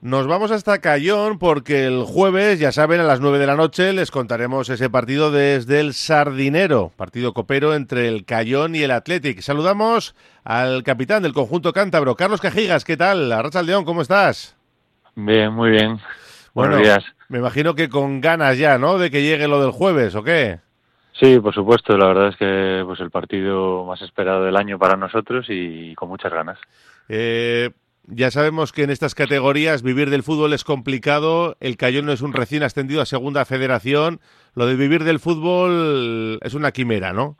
Nos vamos hasta Cayón porque el jueves, ya saben, a las 9 de la noche les contaremos ese partido desde el Sardinero, partido copero entre el Cayón y el Athletic. Saludamos al capitán del conjunto cántabro, Carlos Cajigas. ¿Qué tal? Arracha León, ¿cómo estás? Bien, muy bien. Bueno, Buenos días. Me imagino que con ganas ya, ¿no? De que llegue lo del jueves, ¿o qué? Sí, por supuesto. La verdad es que pues el partido más esperado del año para nosotros y con muchas ganas. Eh, ya sabemos que en estas categorías vivir del fútbol es complicado. El Cayón no es un recién ascendido a Segunda Federación. Lo de vivir del fútbol es una quimera, ¿no?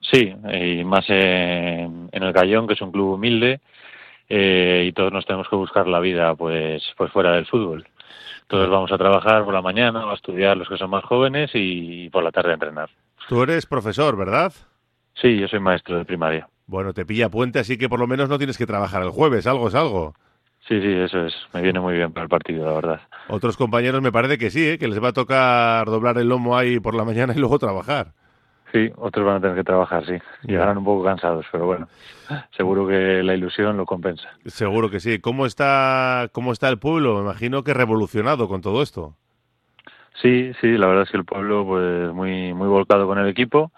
Sí, y más en, en el Cayón, que es un club humilde, eh, y todos nos tenemos que buscar la vida pues, pues fuera del fútbol. Todos vamos a trabajar por la mañana, a estudiar los que son más jóvenes y por la tarde a entrenar. Tú eres profesor, ¿verdad? Sí, yo soy maestro de primaria. Bueno, te pilla puente, así que por lo menos no tienes que trabajar el jueves, algo es algo. Sí, sí, eso es. Me viene muy bien para el partido, la verdad. Otros compañeros me parece que sí, ¿eh? que les va a tocar doblar el lomo ahí por la mañana y luego trabajar. Sí, otros van a tener que trabajar, sí. Llegarán un poco cansados, pero bueno, seguro que la ilusión lo compensa. Seguro que sí. ¿Cómo está, cómo está el pueblo? Me imagino que revolucionado con todo esto. Sí, sí, la verdad es que el pueblo pues muy muy volcado con el equipo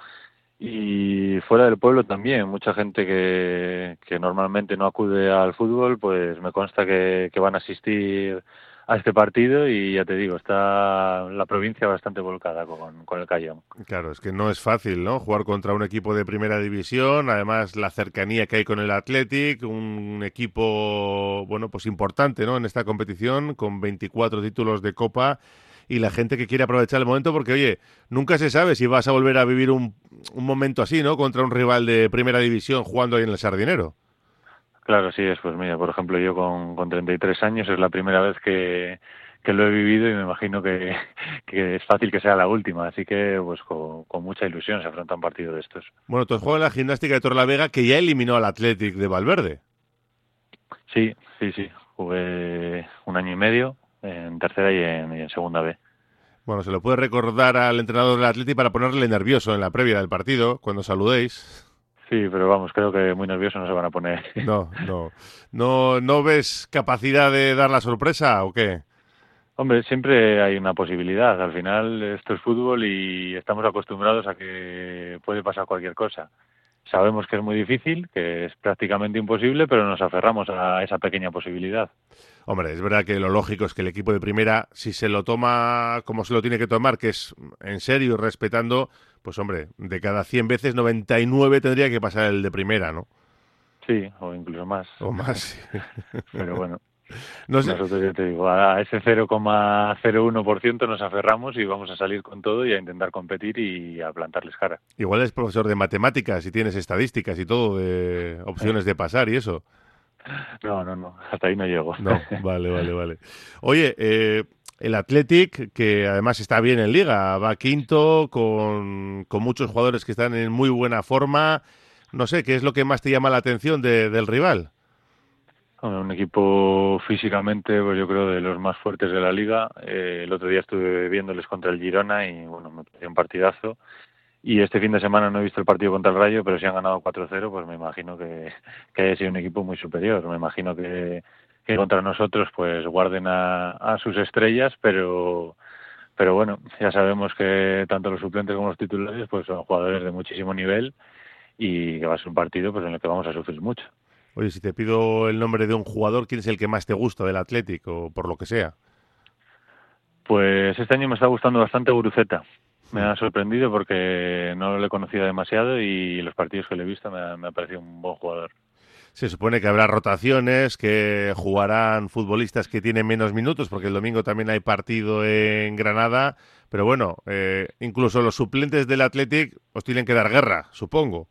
y fuera del pueblo también mucha gente que, que normalmente no acude al fútbol pues me consta que, que van a asistir a este partido y ya te digo, está la provincia bastante volcada con, con el Cayón. Claro, es que no es fácil, ¿no? Jugar contra un equipo de primera división, además la cercanía que hay con el Athletic, un equipo, bueno, pues importante, ¿no? En esta competición, con 24 títulos de Copa y la gente que quiere aprovechar el momento porque, oye, nunca se sabe si vas a volver a vivir un, un momento así, ¿no? Contra un rival de primera división jugando ahí en el Sardinero. Claro, sí es. Pues mira, por ejemplo, yo con, con 33 años es la primera vez que, que lo he vivido y me imagino que, que, es fácil que sea la última. Así que, pues con, con, mucha ilusión se afronta un partido de estos. Bueno, tú has jugado en la gimnástica de Torlavega que ya eliminó al Athletic de Valverde. Sí, sí, sí. Jugué un año y medio en tercera y en, y en segunda B. Bueno, se lo puede recordar al entrenador del Athletic para ponerle nervioso en la previa del partido, cuando saludéis. Sí, pero vamos, creo que muy nervioso no se van a poner. No, no. ¿No, no ves capacidad de dar la sorpresa o qué? Hombre, siempre hay una posibilidad. Al final esto es fútbol y estamos acostumbrados a que puede pasar cualquier cosa. Sabemos que es muy difícil, que es prácticamente imposible, pero nos aferramos a esa pequeña posibilidad. Hombre, es verdad que lo lógico es que el equipo de primera, si se lo toma como se lo tiene que tomar, que es en serio, respetando, pues hombre, de cada 100 veces 99 tendría que pasar el de primera, ¿no? Sí, o incluso más. O más. Pero bueno. No sé. Nosotros ya te digo, a ese 0,01% nos aferramos y vamos a salir con todo y a intentar competir y a plantarles cara. Igual es profesor de matemáticas y tienes estadísticas y todo, de opciones de pasar y eso. No, no, no, hasta ahí no llego. No, vale, vale, vale. Oye, eh, el Athletic, que además está bien en liga, va quinto, con, con, muchos jugadores que están en muy buena forma. No sé, ¿qué es lo que más te llama la atención de, del rival? Un equipo físicamente, pues yo creo, de los más fuertes de la liga. Eh, el otro día estuve viéndoles contra el Girona y, bueno, me pareció un partidazo. Y este fin de semana no he visto el partido contra el Rayo, pero si han ganado 4-0, pues me imagino que, que haya sido un equipo muy superior. Me imagino que, que contra nosotros pues guarden a, a sus estrellas, pero pero bueno, ya sabemos que tanto los suplentes como los titulares pues son jugadores de muchísimo nivel y que va a ser un partido pues en el que vamos a sufrir mucho. Oye, si te pido el nombre de un jugador, ¿quién es el que más te gusta del Atlético, por lo que sea? Pues este año me está gustando bastante Guruceta. Me ha sorprendido porque no lo he conocido demasiado y los partidos que le he visto me ha, me ha parecido un buen jugador. Se supone que habrá rotaciones, que jugarán futbolistas que tienen menos minutos, porque el domingo también hay partido en Granada. Pero bueno, eh, incluso los suplentes del Athletic os tienen que dar guerra, supongo.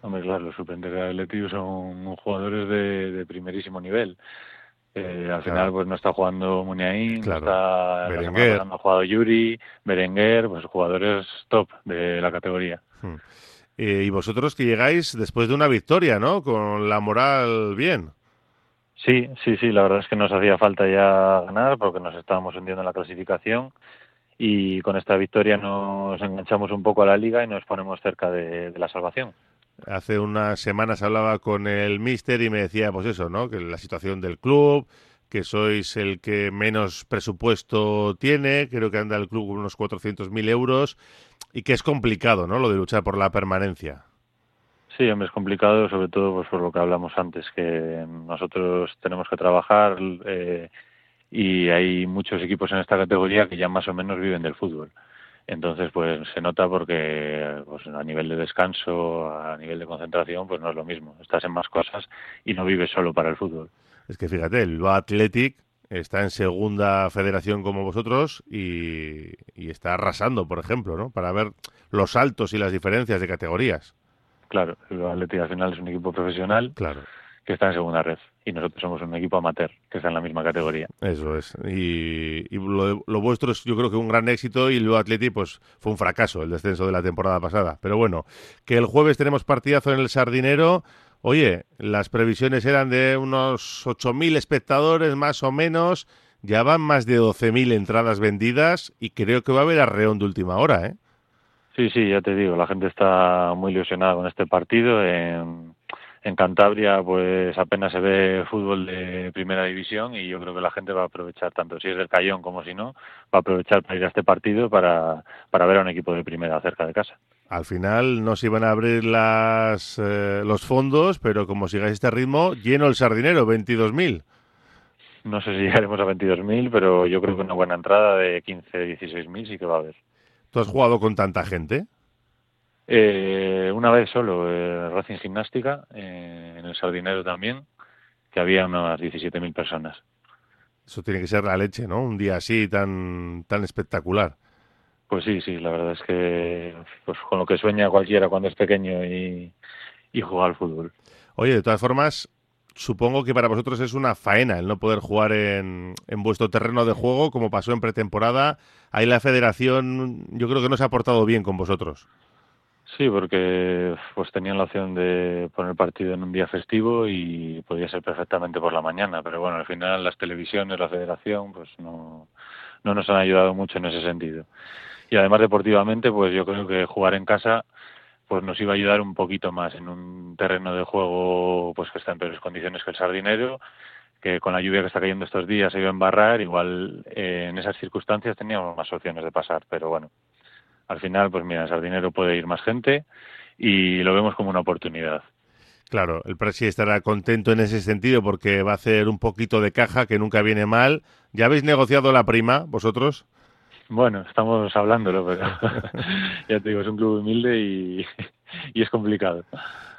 Hombre, claro, los suplentes del Athletic son jugadores de, de primerísimo nivel. Eh, al final pues no está jugando Muniain, claro. no está Berenguer. no ha jugado Yuri, Berenguer, pues jugadores top de la categoría. Hmm. Eh, y vosotros que llegáis después de una victoria, ¿no? Con la moral bien. Sí, sí, sí, la verdad es que nos hacía falta ya ganar porque nos estábamos hundiendo en la clasificación y con esta victoria nos enganchamos un poco a la liga y nos ponemos cerca de, de la salvación. Hace unas semanas hablaba con el míster y me decía, pues eso, ¿no? Que la situación del club, que sois el que menos presupuesto tiene, creo que anda el club con unos 400.000 euros, y que es complicado, ¿no? Lo de luchar por la permanencia. Sí, hombre, es complicado, sobre todo pues, por lo que hablamos antes, que nosotros tenemos que trabajar eh, y hay muchos equipos en esta categoría que ya más o menos viven del fútbol. Entonces, pues se nota porque pues, a nivel de descanso, a nivel de concentración, pues no es lo mismo. Estás en más cosas y no vives solo para el fútbol. Es que fíjate, el Athletic está en segunda federación como vosotros y, y, está arrasando, por ejemplo, ¿no? Para ver los saltos y las diferencias de categorías. Claro, el Atlético al final es un equipo profesional claro. Que está en segunda red y nosotros somos un equipo amateur que está en la misma categoría. Eso es. Y, lo, vuestro es yo creo que un gran éxito y el Atlético pues fue un fracaso el descenso de la temporada pasada. Pero bueno, que el jueves tenemos partidazo en el Sardinero. Oye, las previsiones eran de unos 8.000 espectadores más o menos. Ya van más de 12.000 entradas vendidas y creo que va a haber arreón de última hora, ¿eh? Sí, sí, ya te digo, la gente está muy ilusionada con este partido. En, en Cantabria, pues apenas se ve fútbol de primera división y yo creo que la gente va a aprovechar, tanto si es del Cayón como si no, va a aprovechar para ir a este partido para, para ver a un equipo de primera cerca de casa. Al final no se iban a abrir las, eh, los fondos, pero como sigáis este ritmo, lleno el sardinero, 22.000. No sé si llegaremos a 22.000, pero yo creo que una buena entrada de 15, 16.000 sí que va a haber. ¿Tú has jugado con tanta gente? Eh, una vez solo, eh, Racing Gimnástica, eh, en el Sardinero también, que había unas 17.000 personas. Eso tiene que ser la leche, ¿no? Un día así tan, tan espectacular. Pues sí, sí, la verdad es que pues con lo que sueña cualquiera cuando es pequeño y, y juega al fútbol. Oye, de todas formas, supongo que para vosotros es una faena el no poder jugar en, en, vuestro terreno de juego como pasó en pretemporada. Ahí la federación yo creo que no se ha portado bien con vosotros. Sí, porque pues tenían la opción de poner partido en un día festivo y podía ser perfectamente por la mañana, pero bueno, al final las televisiones, la federación, pues no, no nos han ayudado mucho en ese sentido. Y además deportivamente, pues yo creo que jugar en casa pues nos iba a ayudar un poquito más en un terreno de juego pues que está en peores condiciones que el sardinero, que con la lluvia que está cayendo estos días se iba a embarrar, igual eh, en esas circunstancias teníamos más opciones de pasar, pero bueno, al final pues mira, en sardinero puede ir más gente y lo vemos como una oportunidad. Claro, el Presi estará contento en ese sentido porque va a hacer un poquito de caja que nunca viene mal. ¿Ya habéis negociado la prima vosotros? Bueno, estamos hablándolo, pero ya te digo, es un club humilde y, es complicado.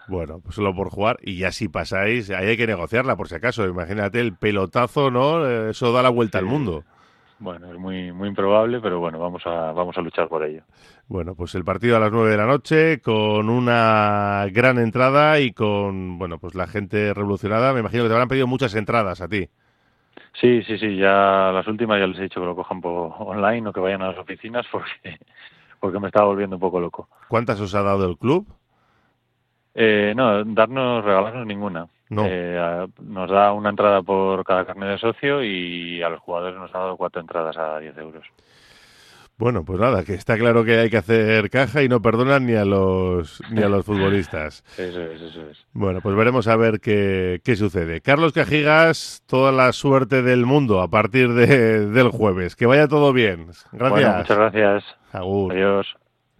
Bueno, pues solo por jugar y ya si pasáis, ahí hay que negociarla por si acaso. Imagínate el pelotazo, ¿no? Eso da la vuelta al mundo. Bueno, es muy muy improbable, pero bueno, vamos a vamos a luchar por ello. Bueno, pues el partido a las nueve de la noche con una gran entrada y con bueno, pues la gente revolucionada. Me imagino que te habrán pedido muchas entradas a ti. Sí, sí, sí, ya las últimas ya les he dicho que lo cojan por online o que vayan a las oficinas porque, porque me estaba volviendo un poco loco. ¿Cuántas os ha dado el club? Eh, no, darnos, regalarnos ninguna. No. Eh, nos da una entrada por cada carnet de socio y a los jugadores nos ha dado cuatro entradas a 10 euros. Bueno, pues nada, que está claro que hay que hacer caja y no perdonan ni a los ni a los futbolistas. eso es, eso es. Bueno, pues veremos a ver qué, qué sucede. Carlos Cajigas, toda la suerte del mundo a partir de, del jueves. Que vaya todo bien. Gracias. muchas gracias. Agur. Adiós.